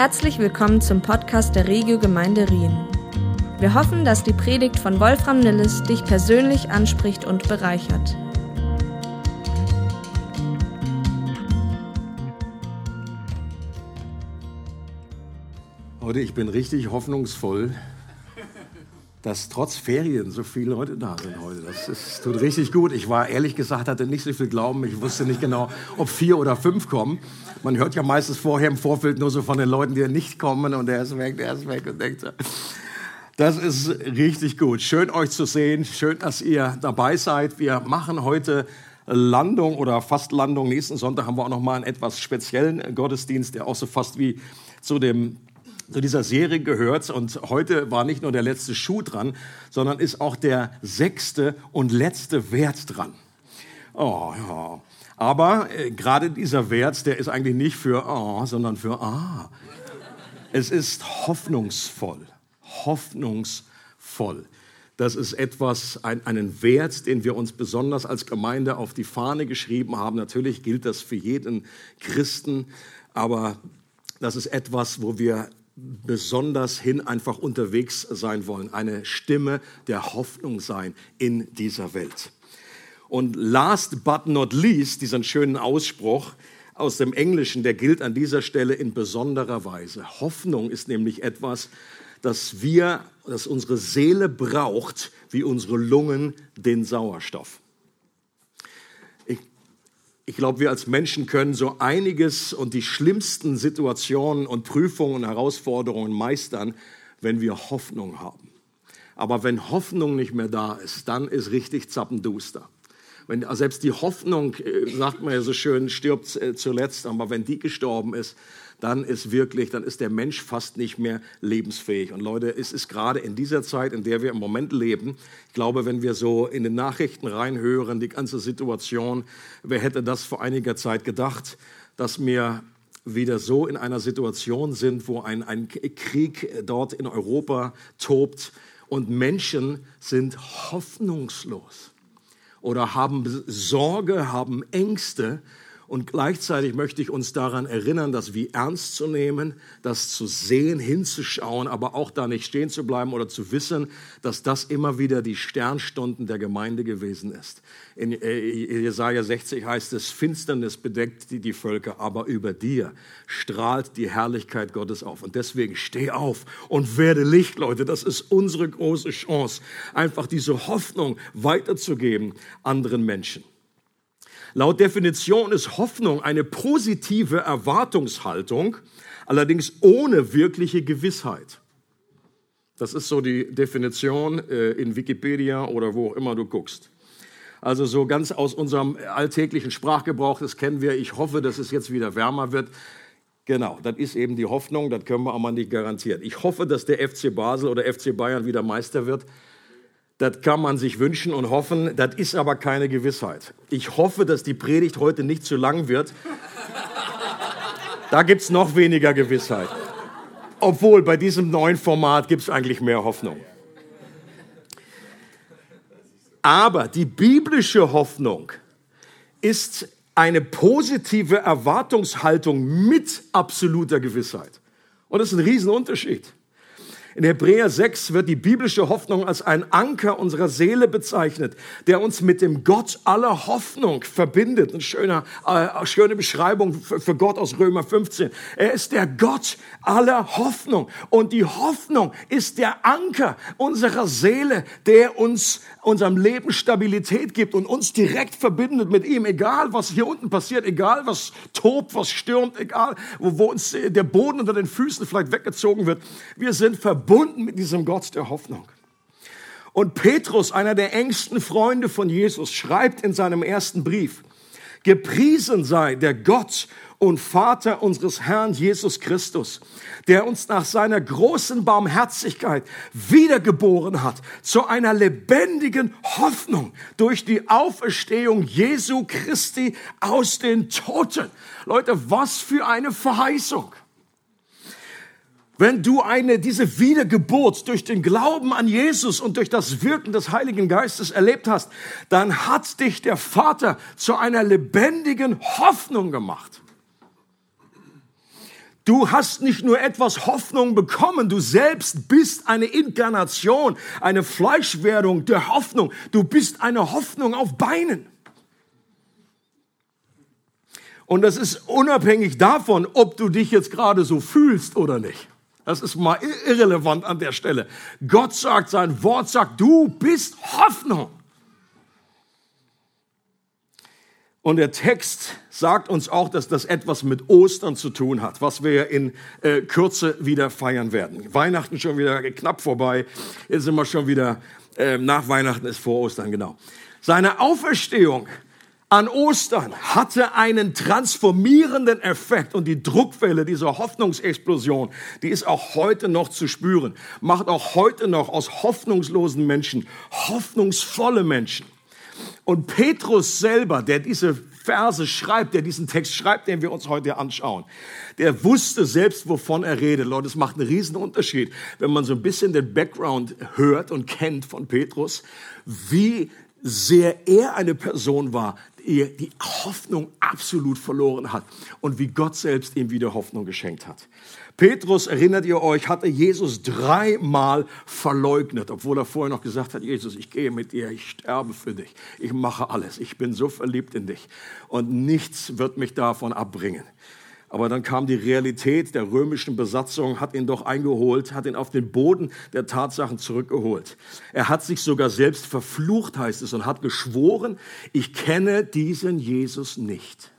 Herzlich willkommen zum Podcast der Regio Gemeinde Rien. Wir hoffen, dass die Predigt von Wolfram Nilles dich persönlich anspricht und bereichert. Leute, ich bin richtig hoffnungsvoll, dass trotz Ferien so viele Leute da sind heute. Das ist, tut richtig gut. Ich war ehrlich gesagt, hatte nicht so viel Glauben. Ich wusste nicht genau, ob vier oder fünf kommen. Man hört ja meistens vorher im Vorfeld nur so von den Leuten, die nicht kommen und der ist weg, der ist weg und denkt, das ist richtig gut. Schön euch zu sehen. Schön, dass ihr dabei seid. Wir machen heute Landung oder fast Landung. Nächsten Sonntag haben wir auch noch mal einen etwas speziellen Gottesdienst, der auch so fast wie zu dem zu dieser Serie gehört. Und heute war nicht nur der letzte Schuh dran, sondern ist auch der sechste und letzte Wert dran. Oh, ja. Aber äh, gerade dieser Wert, der ist eigentlich nicht für oh, sondern für ah. Es ist hoffnungsvoll. Hoffnungsvoll. Das ist etwas, ein, einen Wert, den wir uns besonders als Gemeinde auf die Fahne geschrieben haben. Natürlich gilt das für jeden Christen, aber das ist etwas, wo wir besonders hin einfach unterwegs sein wollen, eine Stimme der Hoffnung sein in dieser Welt. Und last but not least, diesen schönen Ausspruch aus dem Englischen, der gilt an dieser Stelle in besonderer Weise. Hoffnung ist nämlich etwas, das wir, das unsere Seele braucht, wie unsere Lungen den Sauerstoff. Ich glaube, wir als Menschen können so einiges und die schlimmsten Situationen und Prüfungen und Herausforderungen meistern, wenn wir Hoffnung haben. Aber wenn Hoffnung nicht mehr da ist, dann ist richtig zappenduster. Wenn, selbst die Hoffnung, äh, sagt man ja so schön, stirbt äh, zuletzt, aber wenn die gestorben ist, dann ist wirklich, dann ist der Mensch fast nicht mehr lebensfähig. Und Leute, es ist gerade in dieser Zeit, in der wir im Moment leben, ich glaube, wenn wir so in den Nachrichten reinhören, die ganze Situation, wer hätte das vor einiger Zeit gedacht, dass wir wieder so in einer Situation sind, wo ein, ein Krieg dort in Europa tobt und Menschen sind hoffnungslos oder haben Sorge, haben Ängste und gleichzeitig möchte ich uns daran erinnern, das wie ernst zu nehmen, das zu sehen, hinzuschauen, aber auch da nicht stehen zu bleiben oder zu wissen, dass das immer wieder die Sternstunden der Gemeinde gewesen ist. In äh, Jesaja 60 heißt es, Finsternis bedeckt die, die Völker, aber über dir strahlt die Herrlichkeit Gottes auf. Und deswegen steh auf und werde Licht, Leute. Das ist unsere große Chance, einfach diese Hoffnung weiterzugeben anderen Menschen. Laut Definition ist Hoffnung eine positive Erwartungshaltung, allerdings ohne wirkliche Gewissheit. Das ist so die Definition äh, in Wikipedia oder wo auch immer du guckst. Also so ganz aus unserem alltäglichen Sprachgebrauch, das kennen wir. Ich hoffe, dass es jetzt wieder wärmer wird. Genau, das ist eben die Hoffnung, das können wir aber nicht garantieren. Ich hoffe, dass der FC Basel oder FC Bayern wieder Meister wird. Das kann man sich wünschen und hoffen, das ist aber keine Gewissheit. Ich hoffe, dass die Predigt heute nicht zu lang wird. Da gibt es noch weniger Gewissheit. Obwohl bei diesem neuen Format gibt es eigentlich mehr Hoffnung. Aber die biblische Hoffnung ist eine positive Erwartungshaltung mit absoluter Gewissheit. Und das ist ein Riesenunterschied. In Hebräer 6 wird die biblische Hoffnung als ein Anker unserer Seele bezeichnet, der uns mit dem Gott aller Hoffnung verbindet. Eine schöne, äh, schöne Beschreibung für, Gott aus Römer 15. Er ist der Gott aller Hoffnung. Und die Hoffnung ist der Anker unserer Seele, der uns unserem Leben Stabilität gibt und uns direkt verbindet mit ihm, egal was hier unten passiert, egal was tobt, was stürmt, egal wo, wo uns der Boden unter den Füßen vielleicht weggezogen wird. Wir sind verbunden mit diesem Gott der Hoffnung. Und Petrus, einer der engsten Freunde von Jesus, schreibt in seinem ersten Brief, Gepriesen sei der Gott und Vater unseres Herrn Jesus Christus, der uns nach seiner großen Barmherzigkeit wiedergeboren hat zu einer lebendigen Hoffnung durch die Auferstehung Jesu Christi aus den Toten. Leute, was für eine Verheißung. Wenn du eine, diese Wiedergeburt durch den Glauben an Jesus und durch das Wirken des Heiligen Geistes erlebt hast, dann hat dich der Vater zu einer lebendigen Hoffnung gemacht. Du hast nicht nur etwas Hoffnung bekommen, du selbst bist eine Inkarnation, eine Fleischwerdung der Hoffnung. Du bist eine Hoffnung auf Beinen. Und das ist unabhängig davon, ob du dich jetzt gerade so fühlst oder nicht. Das ist mal irrelevant an der Stelle. Gott sagt, sein Wort sagt, du bist Hoffnung. Und der Text sagt uns auch, dass das etwas mit Ostern zu tun hat, was wir in äh, Kürze wieder feiern werden. Weihnachten schon wieder knapp vorbei. Jetzt sind wir schon wieder, äh, nach Weihnachten ist vor Ostern, genau. Seine Auferstehung an Ostern hatte einen transformierenden Effekt und die Druckwelle dieser Hoffnungsexplosion, die ist auch heute noch zu spüren, macht auch heute noch aus hoffnungslosen Menschen hoffnungsvolle Menschen. Und Petrus selber, der diese Verse schreibt, der diesen Text schreibt, den wir uns heute anschauen, der wusste selbst, wovon er redet. Leute, es macht einen riesen Unterschied, wenn man so ein bisschen den Background hört und kennt von Petrus, wie sehr er eine Person war, die die Hoffnung absolut verloren hat und wie Gott selbst ihm wieder Hoffnung geschenkt hat. Petrus, erinnert ihr euch, hatte Jesus dreimal verleugnet, obwohl er vorher noch gesagt hat, Jesus, ich gehe mit dir, ich sterbe für dich, ich mache alles, ich bin so verliebt in dich und nichts wird mich davon abbringen. Aber dann kam die Realität der römischen Besatzung, hat ihn doch eingeholt, hat ihn auf den Boden der Tatsachen zurückgeholt. Er hat sich sogar selbst verflucht, heißt es, und hat geschworen, ich kenne diesen Jesus nicht.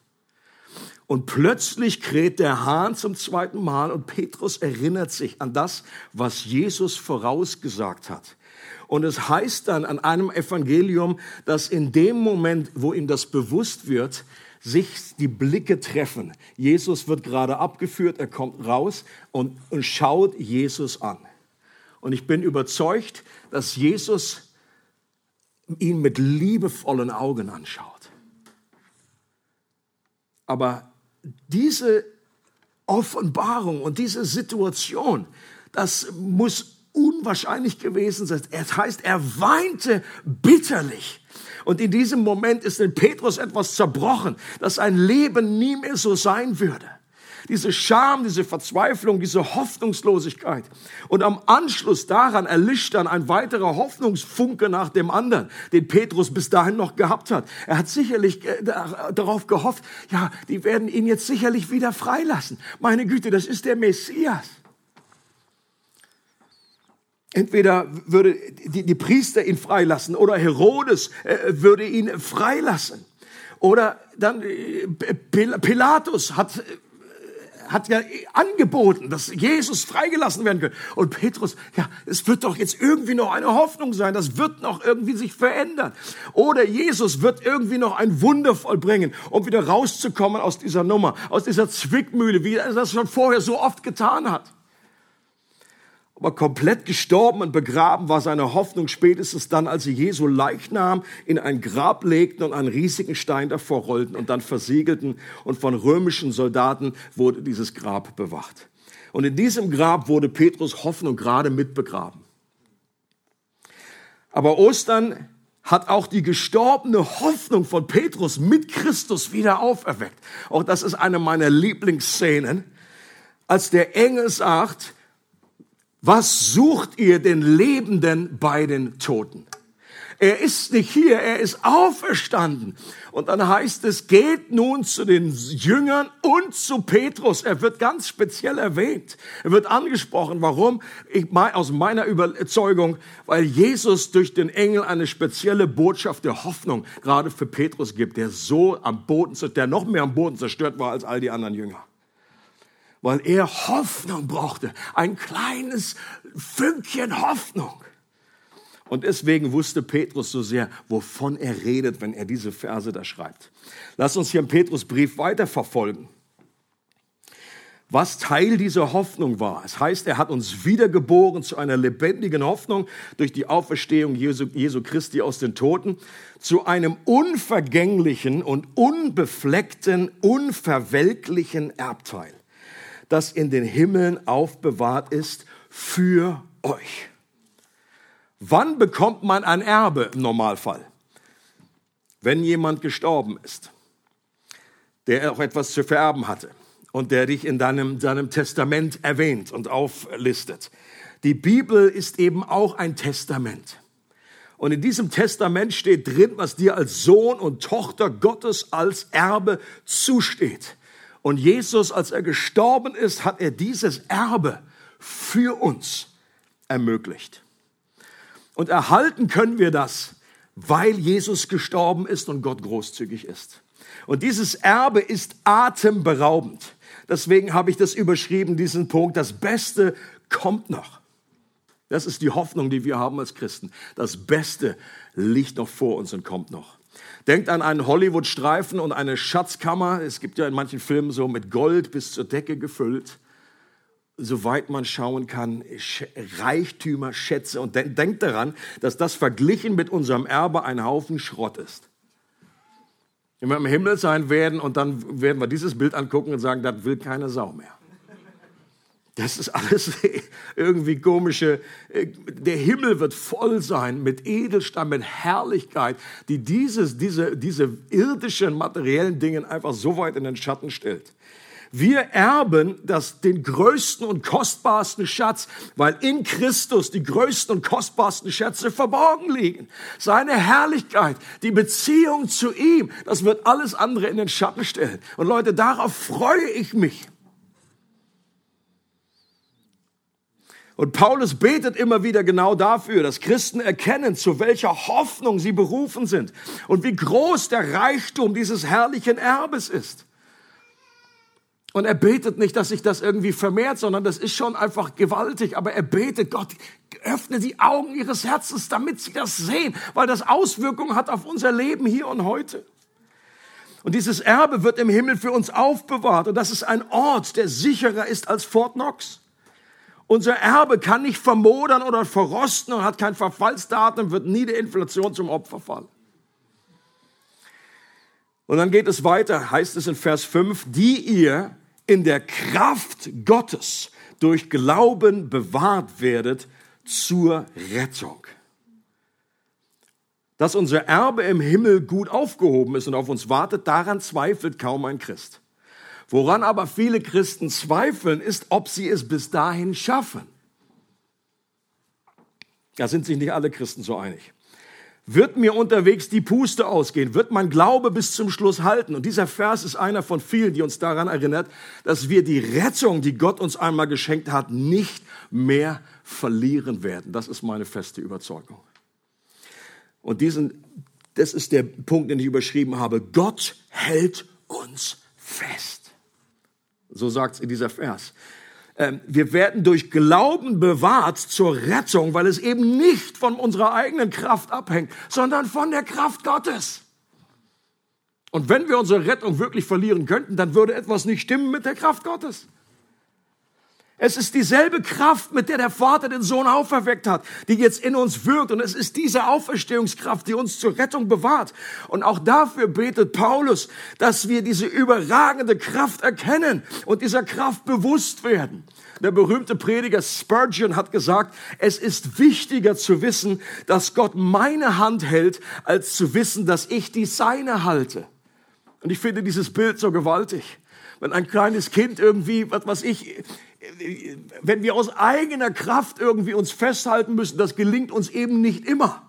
Und plötzlich kräht der Hahn zum zweiten Mal und Petrus erinnert sich an das, was Jesus vorausgesagt hat. Und es heißt dann an einem Evangelium, dass in dem Moment, wo ihm das bewusst wird, sich die Blicke treffen. Jesus wird gerade abgeführt, er kommt raus und, und schaut Jesus an. Und ich bin überzeugt, dass Jesus ihn mit liebevollen Augen anschaut. Aber diese Offenbarung und diese Situation, das muss unwahrscheinlich gewesen sein. Es heißt, er weinte bitterlich. Und in diesem Moment ist in Petrus etwas zerbrochen, dass sein Leben nie mehr so sein würde diese Scham, diese Verzweiflung, diese Hoffnungslosigkeit. Und am Anschluss daran erlischt dann ein weiterer Hoffnungsfunke nach dem anderen, den Petrus bis dahin noch gehabt hat. Er hat sicherlich äh, darauf gehofft, ja, die werden ihn jetzt sicherlich wieder freilassen. Meine Güte, das ist der Messias. Entweder würde die, die Priester ihn freilassen oder Herodes äh, würde ihn freilassen. Oder dann äh, Pilatus hat hat ja angeboten, dass Jesus freigelassen werden könnte. Und Petrus, ja, es wird doch jetzt irgendwie noch eine Hoffnung sein, das wird noch irgendwie sich verändern. Oder Jesus wird irgendwie noch ein Wunder vollbringen, um wieder rauszukommen aus dieser Nummer, aus dieser Zwickmühle, wie er das schon vorher so oft getan hat. Aber komplett gestorben und begraben war seine Hoffnung spätestens dann, als sie Jesu Leichnam in ein Grab legten und einen riesigen Stein davor rollten und dann versiegelten. Und von römischen Soldaten wurde dieses Grab bewacht. Und in diesem Grab wurde Petrus Hoffnung gerade mitbegraben. Aber Ostern hat auch die gestorbene Hoffnung von Petrus mit Christus wieder auferweckt. Auch das ist eine meiner Lieblingsszenen, als der Engel sagt, was sucht ihr den Lebenden bei den Toten? Er ist nicht hier, er ist auferstanden. Und dann heißt es, geht nun zu den Jüngern und zu Petrus. Er wird ganz speziell erwähnt. Er wird angesprochen. Warum? Ich, aus meiner Überzeugung, weil Jesus durch den Engel eine spezielle Botschaft der Hoffnung gerade für Petrus gibt, der so am Boden, der noch mehr am Boden zerstört war als all die anderen Jünger weil er Hoffnung brauchte, ein kleines Fünkchen Hoffnung. Und deswegen wusste Petrus so sehr, wovon er redet, wenn er diese Verse da schreibt. Lass uns hier im Petrusbrief weiterverfolgen. Was Teil dieser Hoffnung war. Es heißt, er hat uns wiedergeboren zu einer lebendigen Hoffnung durch die Auferstehung Jesu, Jesu Christi aus den Toten, zu einem unvergänglichen und unbefleckten, unverwelklichen Erbteil das in den Himmeln aufbewahrt ist für euch. Wann bekommt man ein Erbe im Normalfall? Wenn jemand gestorben ist, der auch etwas zu vererben hatte. und der dich in deinem, deinem Testament erwähnt und auflistet. Die Bibel ist eben auch ein Testament. Und in diesem Testament steht drin, was dir als Sohn und Tochter Gottes als Erbe zusteht. Und Jesus, als er gestorben ist, hat er dieses Erbe für uns ermöglicht. Und erhalten können wir das, weil Jesus gestorben ist und Gott großzügig ist. Und dieses Erbe ist atemberaubend. Deswegen habe ich das überschrieben, diesen Punkt. Das Beste kommt noch. Das ist die Hoffnung, die wir haben als Christen. Das Beste liegt noch vor uns und kommt noch. Denkt an einen Hollywood-Streifen und eine Schatzkammer. Es gibt ja in manchen Filmen so mit Gold bis zur Decke gefüllt. Soweit man schauen kann, Reichtümer, Schätze. Und denkt daran, dass das verglichen mit unserem Erbe ein Haufen Schrott ist. Wenn wir im Himmel sein werden und dann werden wir dieses Bild angucken und sagen, das will keine Sau mehr. Das ist alles irgendwie komische. Der Himmel wird voll sein mit Edelstein, mit Herrlichkeit, die dieses, diese, diese irdischen materiellen Dingen einfach so weit in den Schatten stellt. Wir erben das, den größten und kostbarsten Schatz, weil in Christus die größten und kostbarsten Schätze verborgen liegen. Seine Herrlichkeit, die Beziehung zu ihm, das wird alles andere in den Schatten stellen. Und Leute, darauf freue ich mich. Und Paulus betet immer wieder genau dafür, dass Christen erkennen, zu welcher Hoffnung sie berufen sind und wie groß der Reichtum dieses herrlichen Erbes ist. Und er betet nicht, dass sich das irgendwie vermehrt, sondern das ist schon einfach gewaltig. Aber er betet, Gott, öffne die Augen ihres Herzens, damit sie das sehen, weil das Auswirkungen hat auf unser Leben hier und heute. Und dieses Erbe wird im Himmel für uns aufbewahrt. Und das ist ein Ort, der sicherer ist als Fort Knox. Unser Erbe kann nicht vermodern oder verrosten und hat kein Verfallsdatum, wird nie der Inflation zum Opfer fallen. Und dann geht es weiter, heißt es in Vers 5, die ihr in der Kraft Gottes durch Glauben bewahrt werdet zur Rettung. Dass unser Erbe im Himmel gut aufgehoben ist und auf uns wartet, daran zweifelt kaum ein Christ. Woran aber viele Christen zweifeln, ist, ob sie es bis dahin schaffen. Da sind sich nicht alle Christen so einig wird mir unterwegs die Puste ausgehen, wird mein Glaube bis zum Schluss halten. Und dieser Vers ist einer von vielen, die uns daran erinnert, dass wir die Rettung, die Gott uns einmal geschenkt hat, nicht mehr verlieren werden. Das ist meine feste Überzeugung. Und diesen, das ist der Punkt, den ich überschrieben habe. Gott hält uns fest. So sagt es in dieser Vers. Ähm, wir werden durch Glauben bewahrt zur Rettung, weil es eben nicht von unserer eigenen Kraft abhängt, sondern von der Kraft Gottes. Und wenn wir unsere Rettung wirklich verlieren könnten, dann würde etwas nicht stimmen mit der Kraft Gottes. Es ist dieselbe Kraft, mit der der Vater den Sohn auferweckt hat, die jetzt in uns wirkt. Und es ist diese Auferstehungskraft, die uns zur Rettung bewahrt. Und auch dafür betet Paulus, dass wir diese überragende Kraft erkennen und dieser Kraft bewusst werden. Der berühmte Prediger Spurgeon hat gesagt, es ist wichtiger zu wissen, dass Gott meine Hand hält, als zu wissen, dass ich die seine halte. Und ich finde dieses Bild so gewaltig. Wenn ein kleines Kind irgendwie, was was ich, wenn wir aus eigener Kraft irgendwie uns festhalten müssen, das gelingt uns eben nicht immer.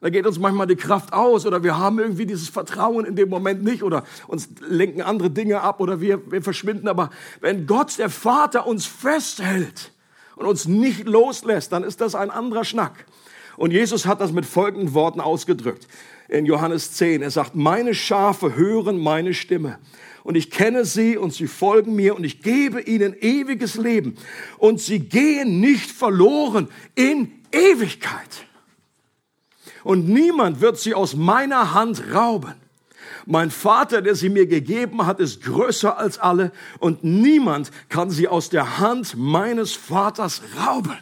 Da geht uns manchmal die Kraft aus oder wir haben irgendwie dieses Vertrauen in dem Moment nicht oder uns lenken andere Dinge ab oder wir, wir verschwinden. Aber wenn Gott, der Vater, uns festhält und uns nicht loslässt, dann ist das ein anderer Schnack. Und Jesus hat das mit folgenden Worten ausgedrückt in Johannes 10. Er sagt, meine Schafe hören meine Stimme und ich kenne sie und sie folgen mir und ich gebe ihnen ewiges Leben und sie gehen nicht verloren in Ewigkeit. Und niemand wird sie aus meiner Hand rauben. Mein Vater, der sie mir gegeben hat, ist größer als alle und niemand kann sie aus der Hand meines Vaters rauben.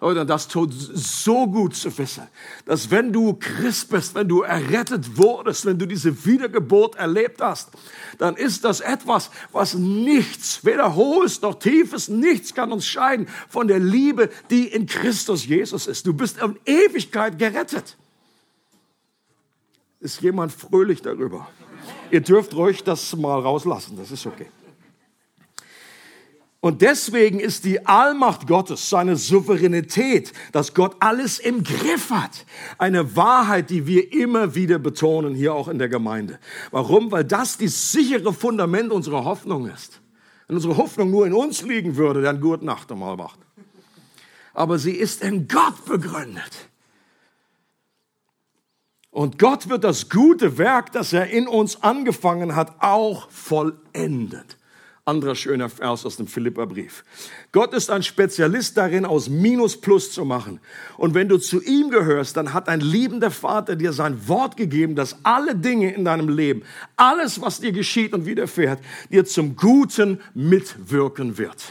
Leute, das tut so gut zu wissen, dass wenn du Christ bist, wenn du errettet wurdest, wenn du diese Wiedergeburt erlebt hast, dann ist das etwas, was nichts, weder hohes noch tiefes, nichts kann uns scheiden von der Liebe, die in Christus Jesus ist. Du bist in Ewigkeit gerettet. Ist jemand fröhlich darüber? Ihr dürft ruhig das mal rauslassen, das ist okay. Und deswegen ist die Allmacht Gottes, seine Souveränität, dass Gott alles im Griff hat, eine Wahrheit, die wir immer wieder betonen, hier auch in der Gemeinde. Warum? Weil das die sichere Fundament unserer Hoffnung ist. Wenn unsere Hoffnung nur in uns liegen würde, dann gute Nacht einmal wacht. Aber sie ist in Gott begründet. Und Gott wird das gute Werk, das er in uns angefangen hat, auch vollendet. Anderer schöner Vers aus dem Philipperbrief. Gott ist ein Spezialist darin, aus Minus Plus zu machen. Und wenn du zu ihm gehörst, dann hat ein liebender Vater dir sein Wort gegeben, dass alle Dinge in deinem Leben, alles, was dir geschieht und widerfährt, dir zum Guten mitwirken wird.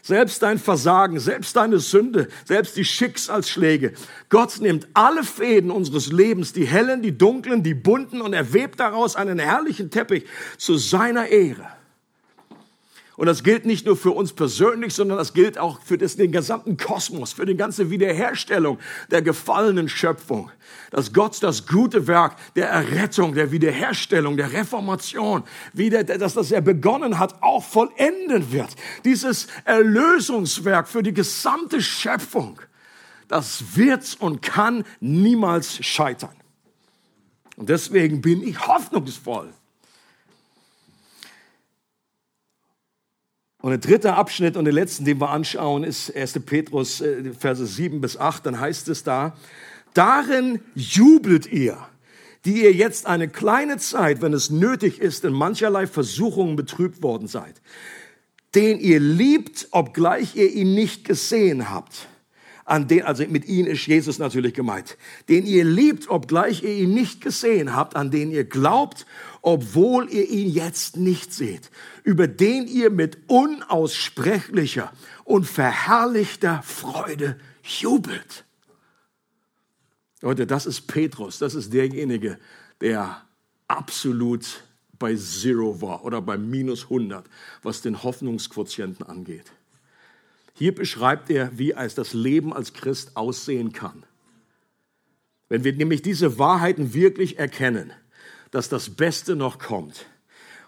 Selbst dein Versagen, selbst deine Sünde, selbst die Schicksalsschläge. Gott nimmt alle Fäden unseres Lebens, die hellen, die dunklen, die bunten und er webt daraus einen herrlichen Teppich zu seiner Ehre. Und das gilt nicht nur für uns persönlich, sondern das gilt auch für das, den gesamten Kosmos, für die ganze Wiederherstellung der gefallenen Schöpfung. Dass Gott das gute Werk der Errettung, der Wiederherstellung, der Reformation, wieder, dass das er begonnen hat, auch vollenden wird. Dieses Erlösungswerk für die gesamte Schöpfung, das wird und kann niemals scheitern. Und deswegen bin ich hoffnungsvoll Und der dritte Abschnitt und der letzten, den wir anschauen, ist 1. Petrus, äh, Verse 7 bis 8. Dann heißt es da, darin jubelt ihr, die ihr jetzt eine kleine Zeit, wenn es nötig ist, in mancherlei Versuchungen betrübt worden seid, den ihr liebt, obgleich ihr ihn nicht gesehen habt an den, also mit ihnen ist Jesus natürlich gemeint, den ihr liebt, obgleich ihr ihn nicht gesehen habt, an den ihr glaubt, obwohl ihr ihn jetzt nicht seht, über den ihr mit unaussprechlicher und verherrlichter Freude jubelt. Leute, das ist Petrus, das ist derjenige, der absolut bei Zero war oder bei minus 100, was den Hoffnungsquotienten angeht. Hier beschreibt er, wie es das Leben als Christ aussehen kann. Wenn wir nämlich diese Wahrheiten wirklich erkennen, dass das Beste noch kommt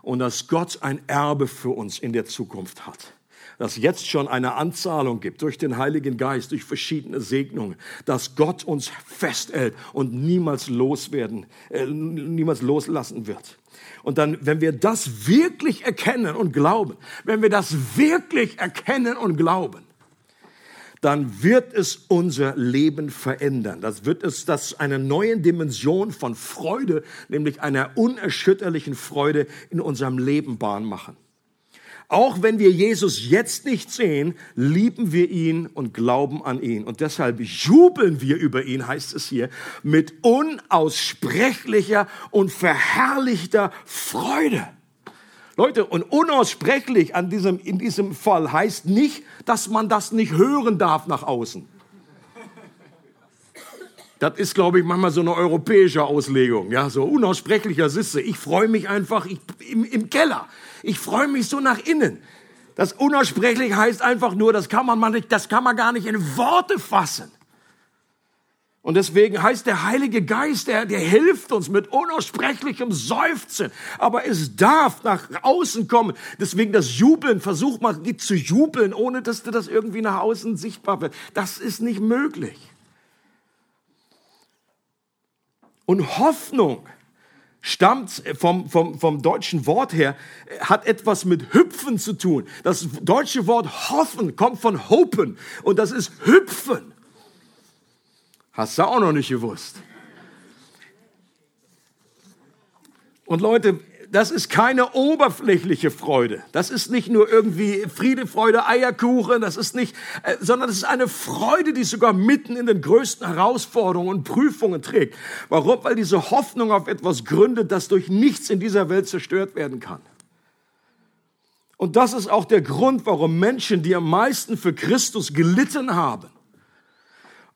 und dass Gott ein Erbe für uns in der Zukunft hat, dass jetzt schon eine Anzahlung gibt durch den Heiligen Geist, durch verschiedene Segnungen, dass Gott uns festhält und niemals loswerden, äh, niemals loslassen wird. Und dann, wenn wir das wirklich erkennen und glauben, wenn wir das wirklich erkennen und glauben, dann wird es unser Leben verändern. Das wird es das eine neue Dimension von Freude, nämlich einer unerschütterlichen Freude in unserem Leben Bahn machen. Auch wenn wir Jesus jetzt nicht sehen, lieben wir ihn und glauben an ihn. Und deshalb jubeln wir über ihn, heißt es hier, mit unaussprechlicher und verherrlichter Freude. Leute, und unaussprechlich an diesem, in diesem Fall heißt nicht, dass man das nicht hören darf nach außen. Das ist, glaube ich, manchmal so eine europäische Auslegung. Ja, so unaussprechlicher Sisse. Ich freue mich einfach ich, im, im Keller. Ich freue mich so nach innen. Das unaussprechlich heißt einfach nur, das kann man, nicht, das kann man gar nicht in Worte fassen. Und deswegen heißt der Heilige Geist, der, der hilft uns mit unaussprechlichem Seufzen. Aber es darf nach außen kommen. Deswegen das Jubeln, versuch mal zu jubeln, ohne dass das irgendwie nach außen sichtbar wird. Das ist nicht möglich. Und Hoffnung stammt vom, vom, vom deutschen Wort her, hat etwas mit Hüpfen zu tun. Das deutsche Wort hoffen kommt von hopen und das ist hüpfen. Hast du auch noch nicht gewusst. Und Leute, das ist keine oberflächliche Freude. Das ist nicht nur irgendwie Friede, Freude, Eierkuchen. Das ist nicht, äh, sondern das ist eine Freude, die sogar mitten in den größten Herausforderungen und Prüfungen trägt. Warum? Weil diese Hoffnung auf etwas gründet, das durch nichts in dieser Welt zerstört werden kann. Und das ist auch der Grund, warum Menschen, die am meisten für Christus gelitten haben,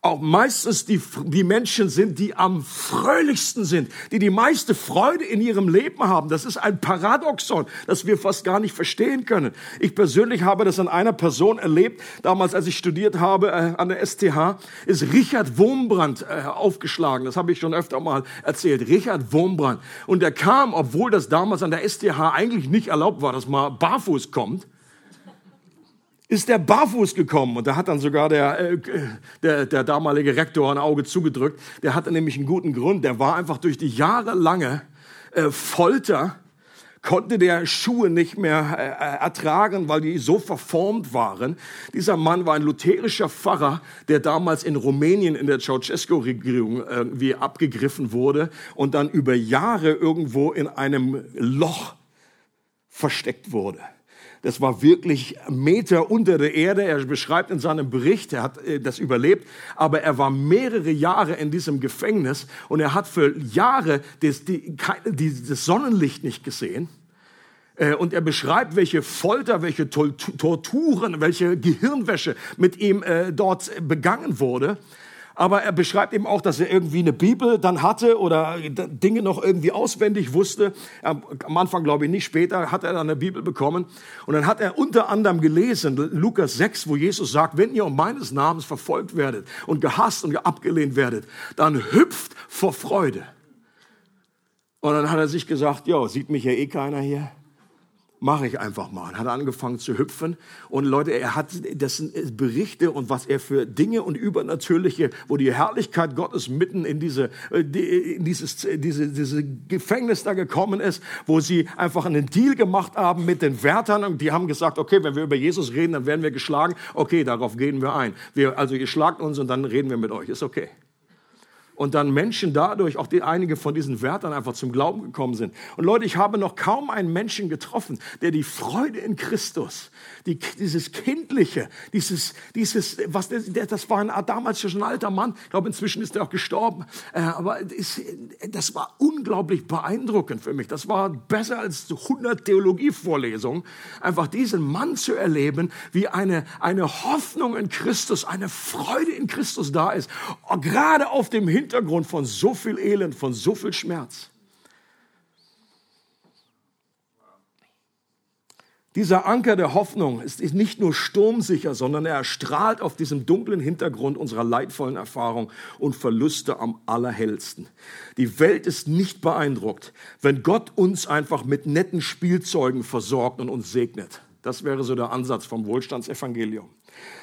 auch meistens die, die Menschen sind, die am fröhlichsten sind, die die meiste Freude in ihrem Leben haben. Das ist ein Paradoxon, das wir fast gar nicht verstehen können. Ich persönlich habe das an einer Person erlebt, damals als ich studiert habe äh, an der STH, ist Richard Wurmbrand äh, aufgeschlagen. Das habe ich schon öfter mal erzählt. Richard Wurmbrand. Und er kam, obwohl das damals an der STH eigentlich nicht erlaubt war, dass man barfuß kommt, ist der barfuß gekommen und da hat dann sogar der, äh, der, der damalige Rektor ein Auge zugedrückt. Der hatte nämlich einen guten Grund. Der war einfach durch die jahrelange äh, Folter konnte der Schuhe nicht mehr äh, äh, ertragen, weil die so verformt waren. Dieser Mann war ein lutherischer Pfarrer, der damals in Rumänien in der Ceausescu-Regierung irgendwie abgegriffen wurde und dann über Jahre irgendwo in einem Loch versteckt wurde. Das war wirklich Meter unter der Erde. Er beschreibt in seinem Bericht, er hat äh, das überlebt, aber er war mehrere Jahre in diesem Gefängnis und er hat für Jahre das, die, das Sonnenlicht nicht gesehen. Äh, und er beschreibt, welche Folter, welche Torturen, welche Gehirnwäsche mit ihm äh, dort begangen wurde aber er beschreibt eben auch, dass er irgendwie eine Bibel dann hatte oder Dinge noch irgendwie auswendig wusste. Am Anfang glaube ich nicht, später hat er dann eine Bibel bekommen. Und dann hat er unter anderem gelesen, Lukas 6, wo Jesus sagt, wenn ihr um meines Namens verfolgt werdet und gehasst und abgelehnt werdet, dann hüpft vor Freude. Und dann hat er sich gesagt, ja, sieht mich ja eh keiner hier mache ich einfach mal. Hat angefangen zu hüpfen. Und Leute, er hat, das sind Berichte und was er für Dinge und Übernatürliche, wo die Herrlichkeit Gottes mitten in diese, äh, in dieses, diese, diese Gefängnis da gekommen ist, wo sie einfach einen Deal gemacht haben mit den Wärtern und die haben gesagt, okay, wenn wir über Jesus reden, dann werden wir geschlagen. Okay, darauf gehen wir ein. Wir, also ihr schlagt uns und dann reden wir mit euch. Ist okay und dann Menschen dadurch, auch die, einige von diesen Wärtern einfach zum Glauben gekommen sind. Und Leute, ich habe noch kaum einen Menschen getroffen, der die Freude in Christus, die, dieses Kindliche, dieses, dieses, was, das war ein, damals schon ein alter Mann, ich glaube, inzwischen ist er auch gestorben, äh, aber es, das war unglaublich beeindruckend für mich. Das war besser als 100 Theologievorlesungen, einfach diesen Mann zu erleben, wie eine, eine Hoffnung in Christus, eine Freude in Christus da ist, gerade auf dem Hintergrund Hintergrund von so viel Elend, von so viel Schmerz. Dieser Anker der Hoffnung ist nicht nur sturmsicher, sondern er strahlt auf diesem dunklen Hintergrund unserer leidvollen Erfahrung und Verluste am allerhellsten. Die Welt ist nicht beeindruckt, wenn Gott uns einfach mit netten Spielzeugen versorgt und uns segnet. Das wäre so der Ansatz vom Wohlstandsevangelium.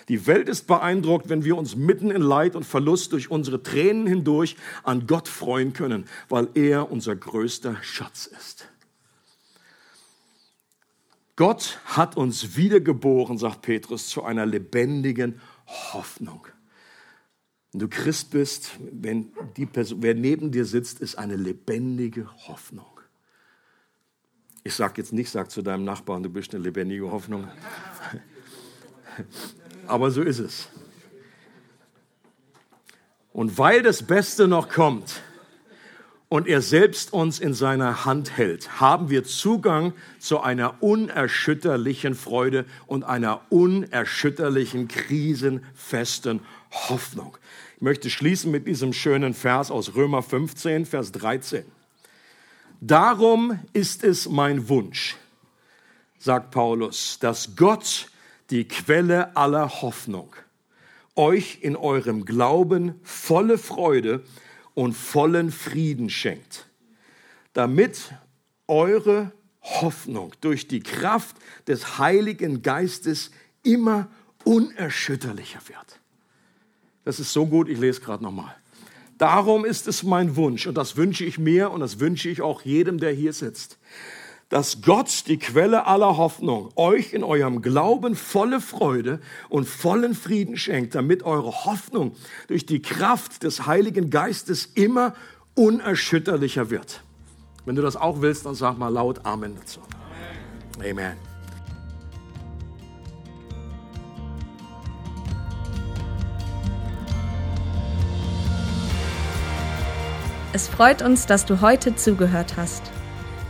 Die Welt ist beeindruckt, wenn wir uns mitten in Leid und Verlust durch unsere Tränen hindurch an Gott freuen können, weil er unser größter Schatz ist. Gott hat uns wiedergeboren, sagt Petrus, zu einer lebendigen Hoffnung. Wenn du Christ bist, wenn die Person, wer neben dir sitzt, ist eine lebendige Hoffnung. Ich sage jetzt nicht, sag zu deinem Nachbarn, du bist eine lebendige Hoffnung. Aber so ist es. Und weil das Beste noch kommt und er selbst uns in seiner Hand hält, haben wir Zugang zu einer unerschütterlichen Freude und einer unerschütterlichen, krisenfesten Hoffnung. Ich möchte schließen mit diesem schönen Vers aus Römer 15, Vers 13. Darum ist es mein Wunsch, sagt Paulus, dass Gott die Quelle aller Hoffnung, euch in eurem Glauben volle Freude und vollen Frieden schenkt, damit eure Hoffnung durch die Kraft des Heiligen Geistes immer unerschütterlicher wird. Das ist so gut, ich lese gerade nochmal. Darum ist es mein Wunsch und das wünsche ich mir und das wünsche ich auch jedem, der hier sitzt, dass Gott, die Quelle aller Hoffnung, euch in eurem Glauben volle Freude und vollen Frieden schenkt, damit eure Hoffnung durch die Kraft des Heiligen Geistes immer unerschütterlicher wird. Wenn du das auch willst, dann sag mal laut Amen dazu. Amen. Amen. Es freut uns, dass du heute zugehört hast.